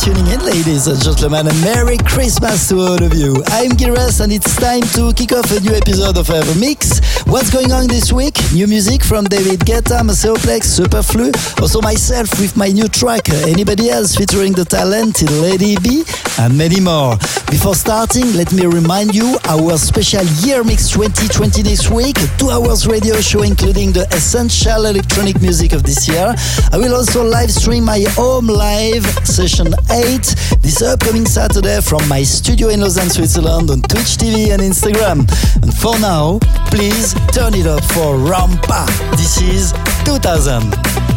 tuning in, ladies and gentlemen, and Merry Christmas to all of you. I'm Giras, and it's time to kick off a new episode of EverMix. What's going on this week? New music from David Guetta, Maceo Plex, Superflu, also myself with my new track, uh, Anybody Else featuring the talented Lady B, and many more. Before starting, let me remind you our special Year Mix 2020 this week, two hours radio show including the essential electronic music of this year. I will also live stream my home live session 8 this upcoming Saturday from my studio in Lausanne, Switzerland on Twitch TV and Instagram. And for now, please turn it up for Rampa. This is 2000.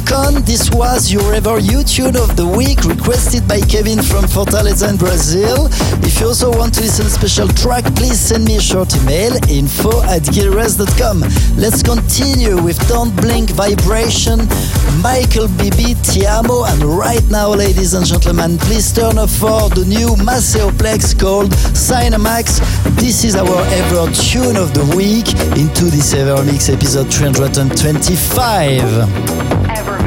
This was your ever YouTube of the week requested by Kevin from Fortaleza in Brazil. If you also want to listen to a special track, please send me a short email info at gilres.com. Let's continue with Don't Blink Vibration, Michael Bibi, Tiamo, and right now, ladies and gentlemen, please turn up for the new Maceo Plex called Cinemax. This is our ever tune of the week into this EverMix episode 325.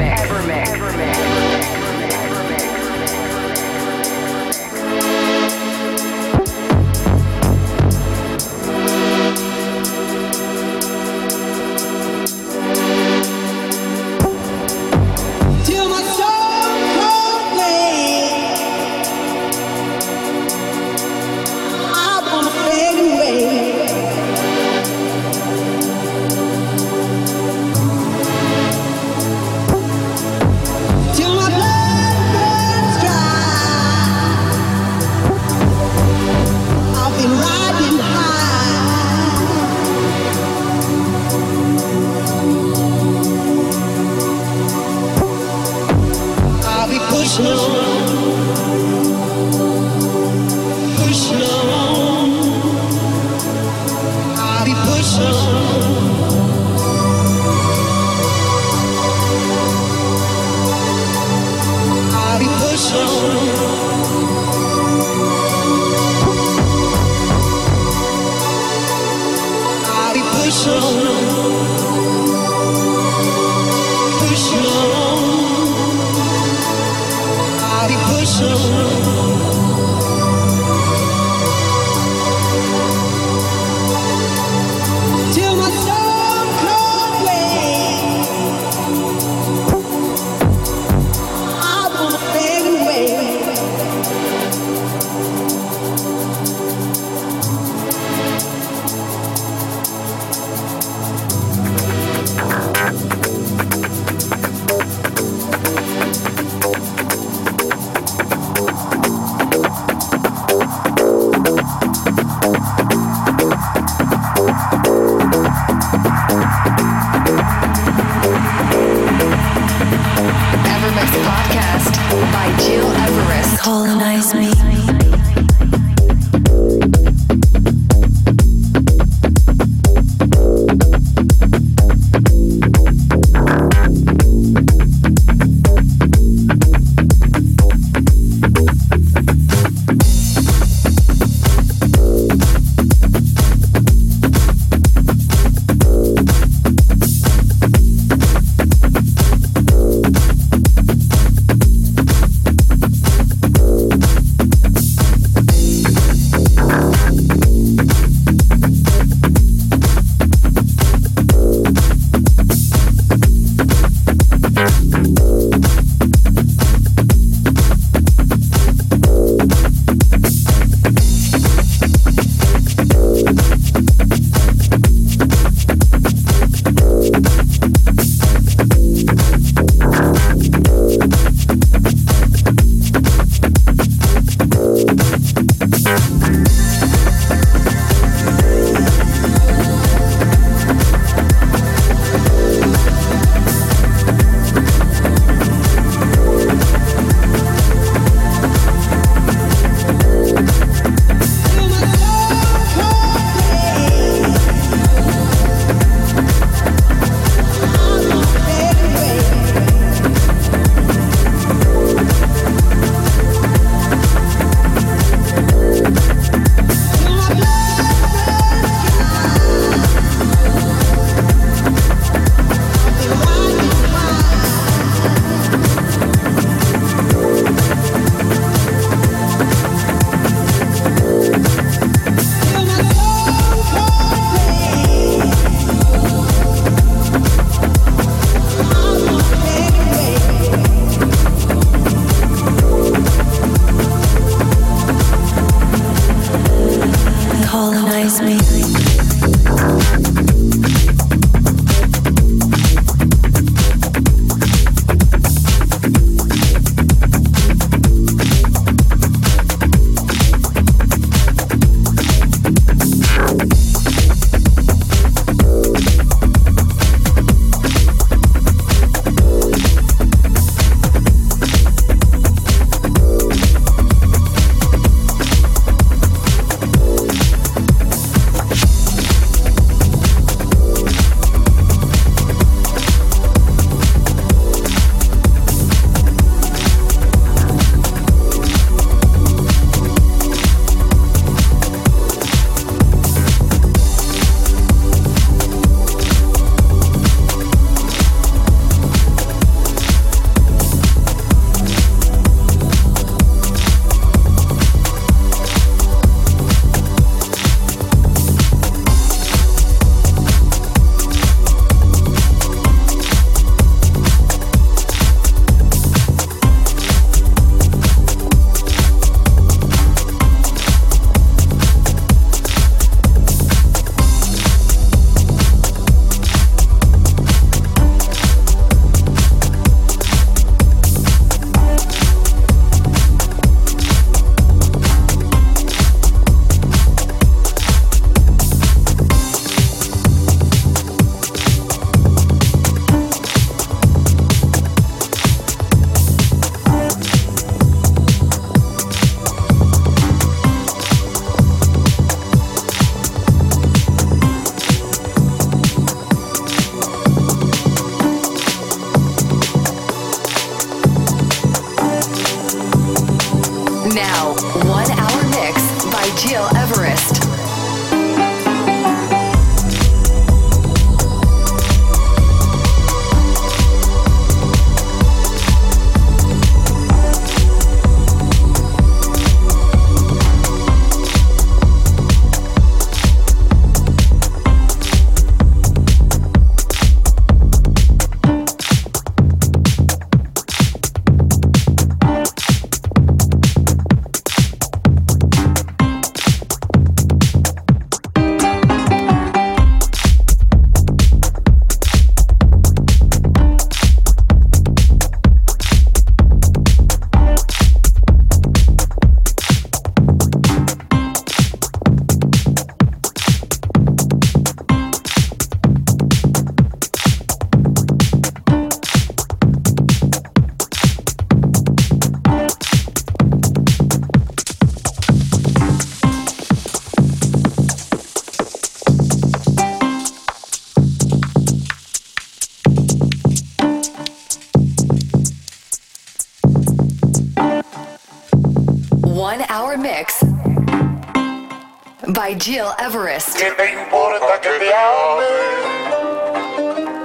By Gil Everest. ¿Qué te importa que te ame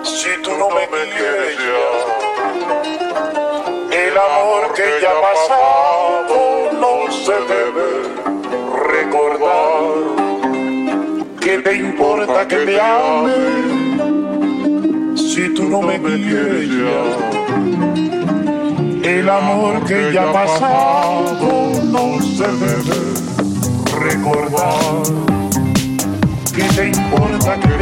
si tú no me quieres ya? El amor que ya pasado no se debe recordar. ¿Qué te importa que te ame si tú no me quieres ya? El amor que ya pasado no se debe recordar. ¿Qué te importa que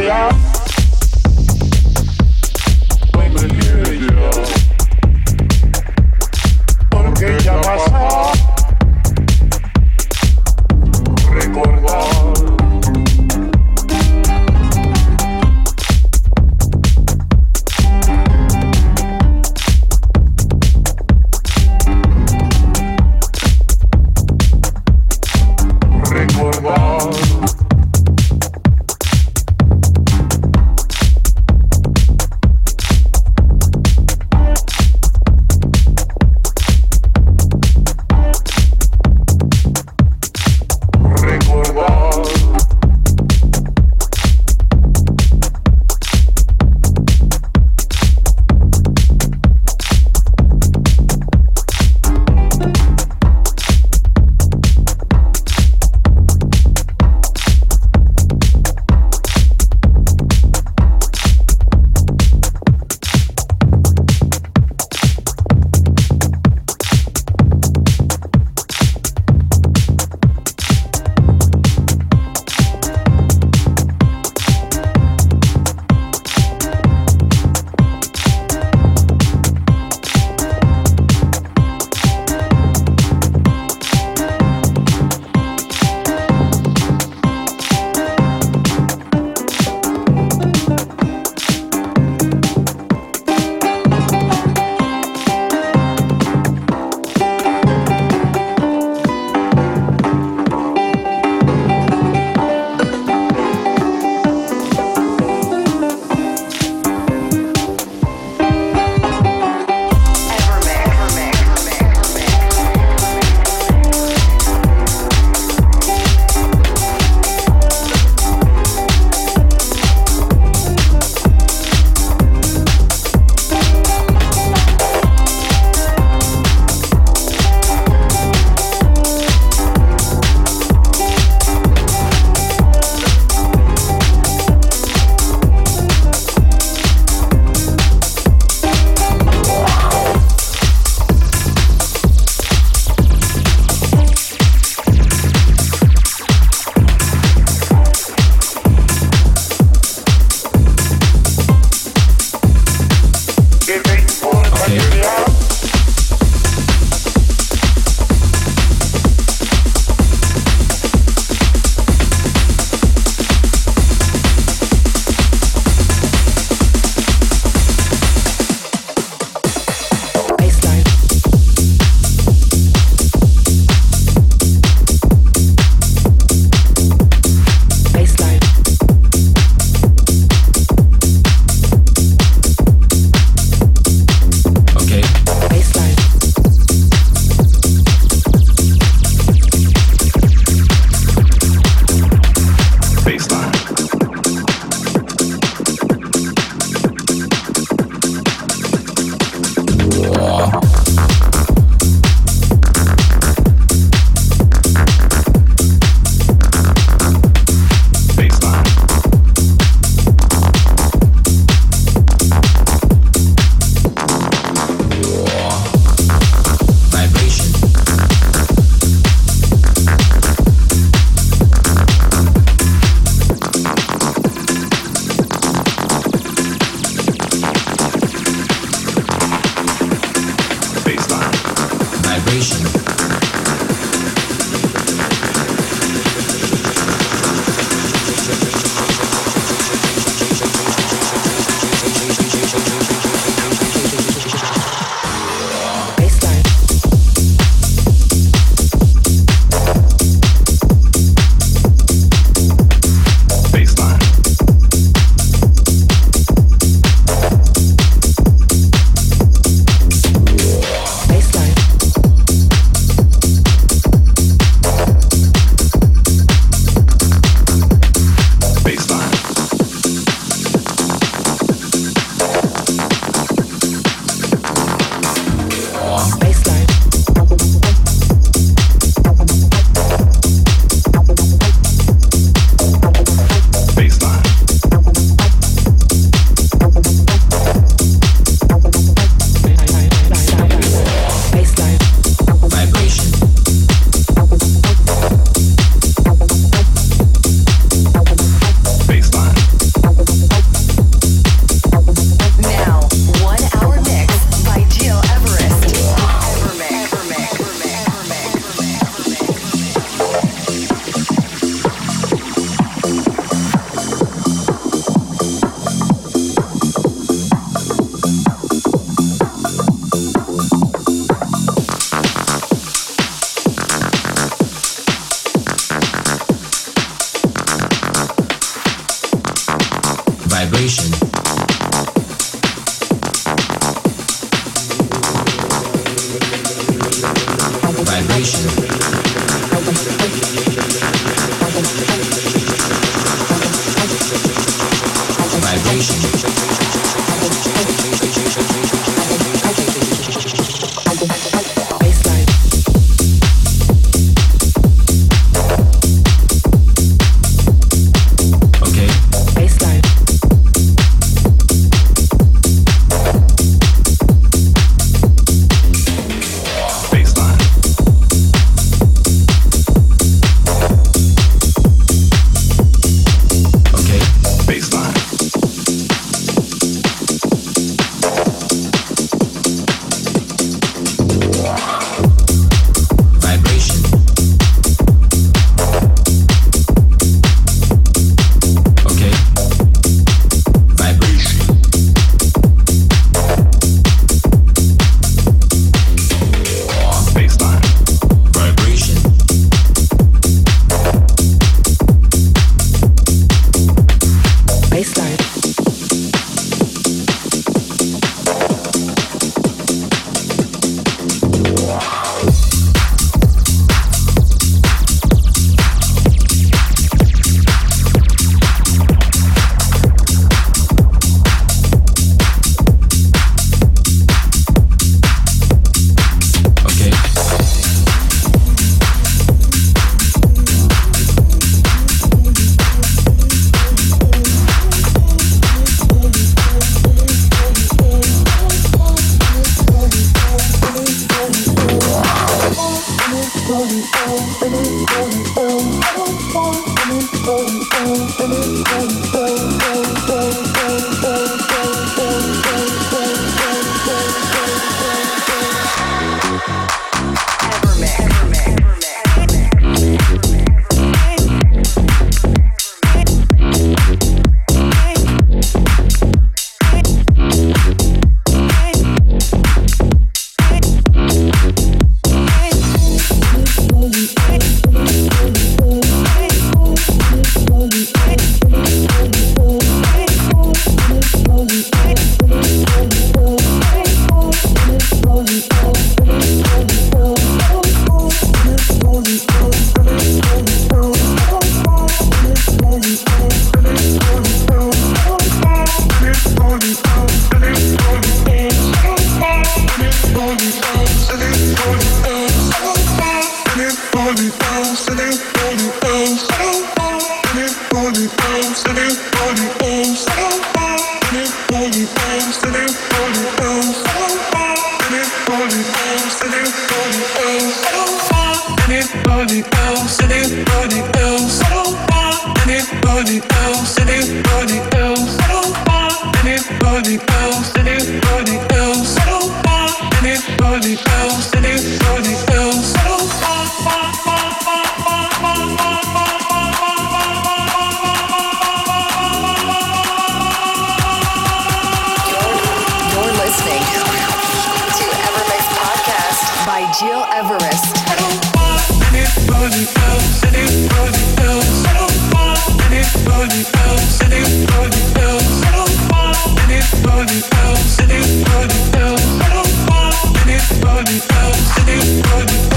Gil Everest. I don't want anybody else, anybody else. I don't want anybody else, anybody else. I don't want anybody else, anybody else. I don't want anybody else, anybody else.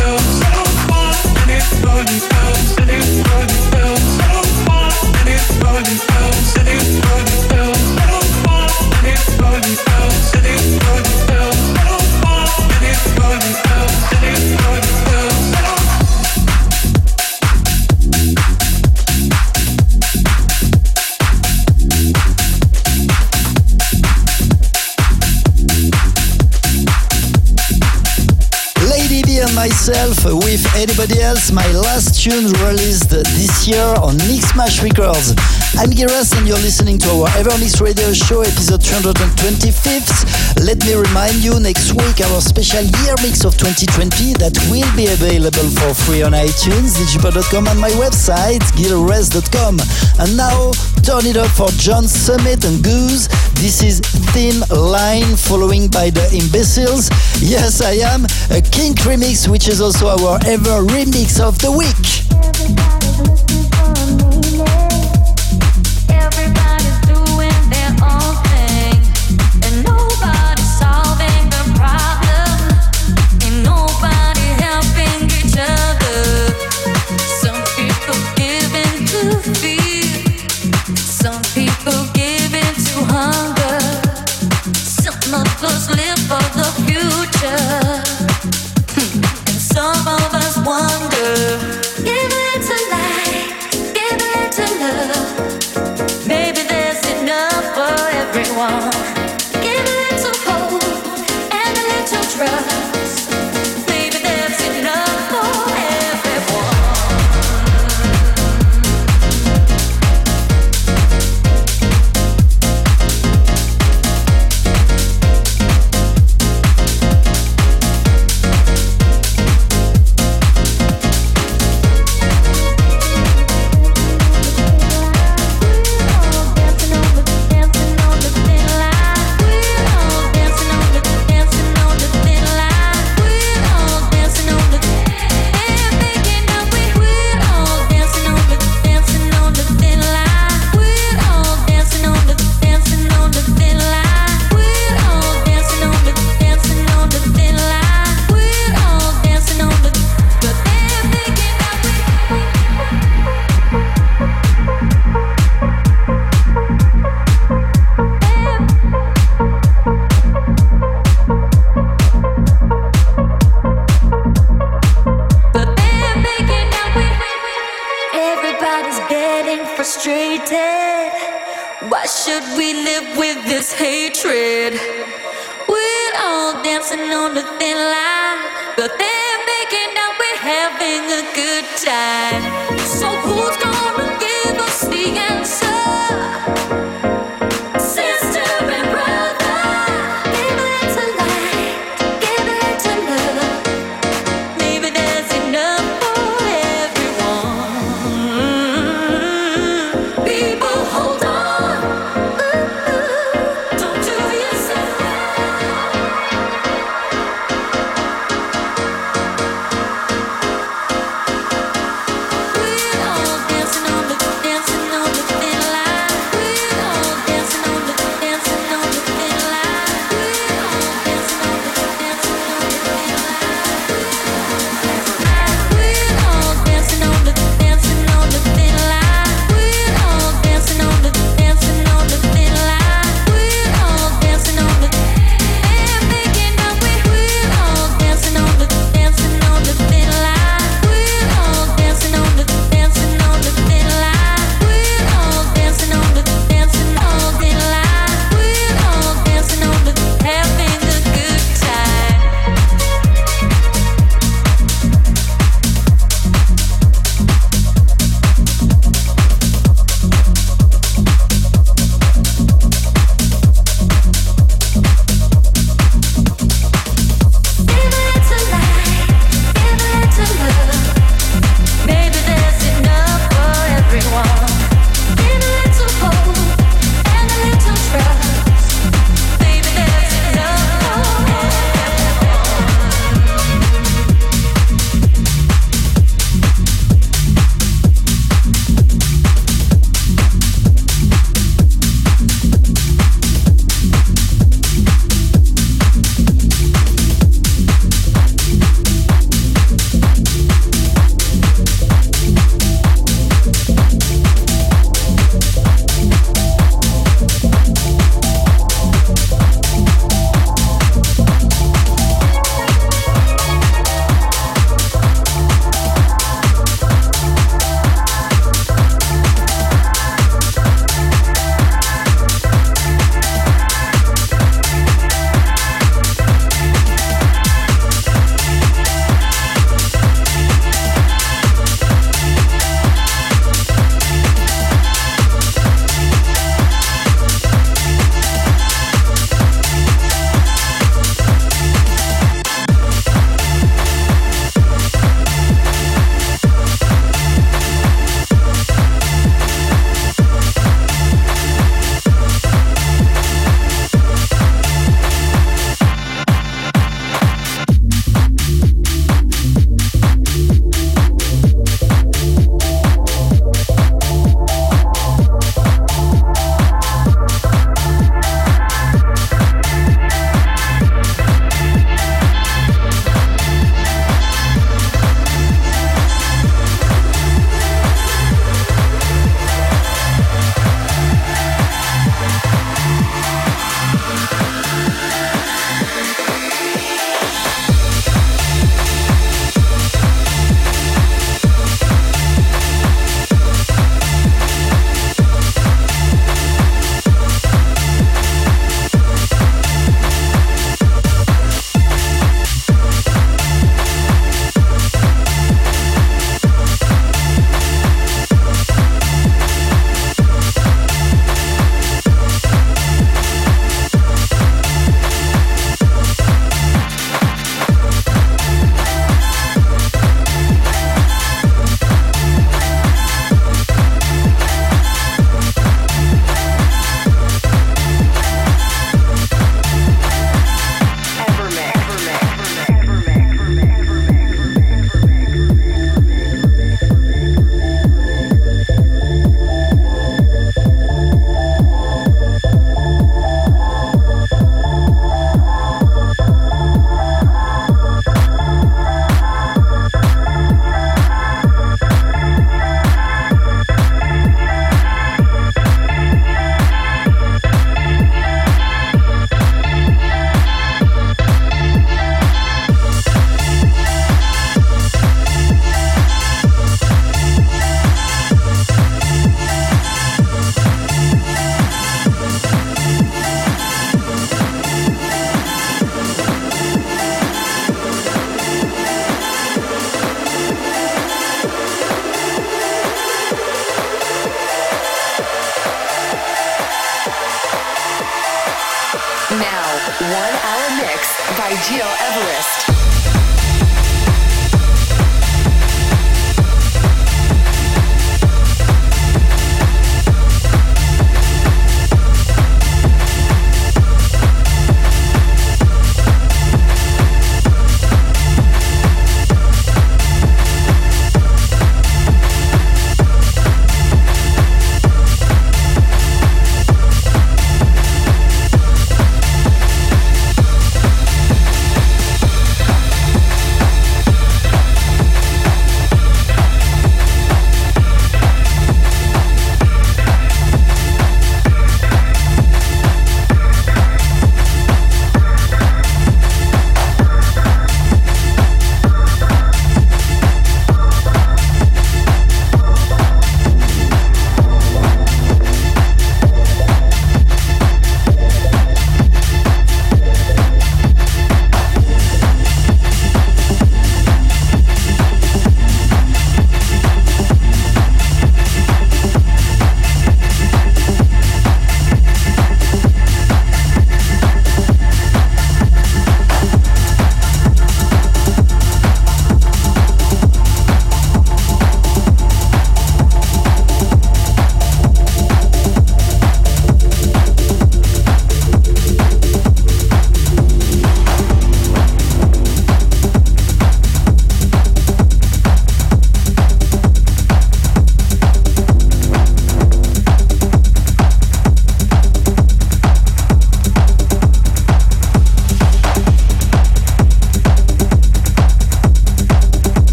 Tune released this year on Mixmash Records. I'm Giras and you're listening to our EverMix Radio Show episode 325th. Let me remind you next week our special year mix of 2020 that will be available for free on iTunes, digipod.com and my website, gileverest.com. And now turn it up for John Summit and Goose. This is Thin Line following by the Imbeciles. Yes, I am a Kink remix, which is also our ever remix of the week.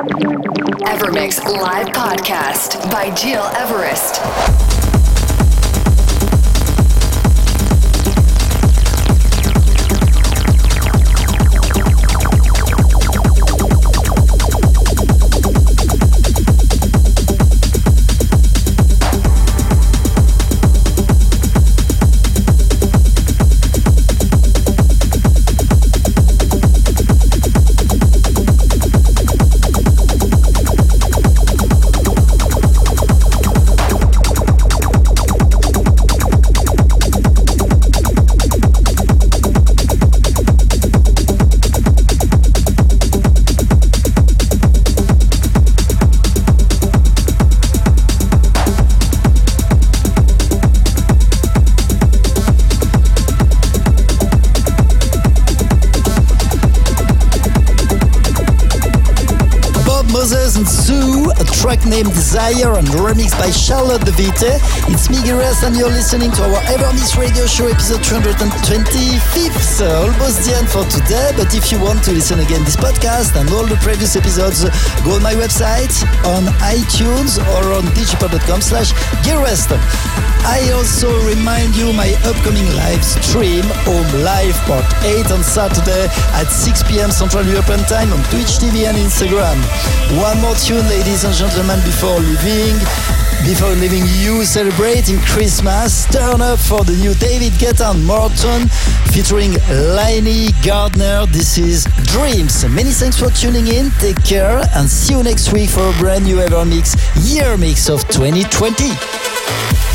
EverMix Live Podcast by Gil Everest. Track named Desire and remixed by Charlotte de Witte. It's Miggy Rest and you're listening to our EverMix Radio Show episode 225th. Almost the end for today, but if you want to listen again this podcast and all the previous episodes, go on my website, on iTunes or on digipod.com slash Rest. I also remind you my upcoming live stream, Home Live Part 8 on Saturday at 6 p.m. Central European Time on Twitch TV and Instagram. One more tune, ladies and gentlemen before leaving, before leaving you celebrating Christmas, turn up for the new David Guetta and MORTEN featuring Lanie Gardner. This is Dreams. Many thanks for tuning in. Take care and see you next week for a brand new EverMix Year Mix of 2020.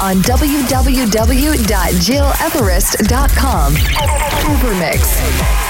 On www.gileverest.com. EverMix.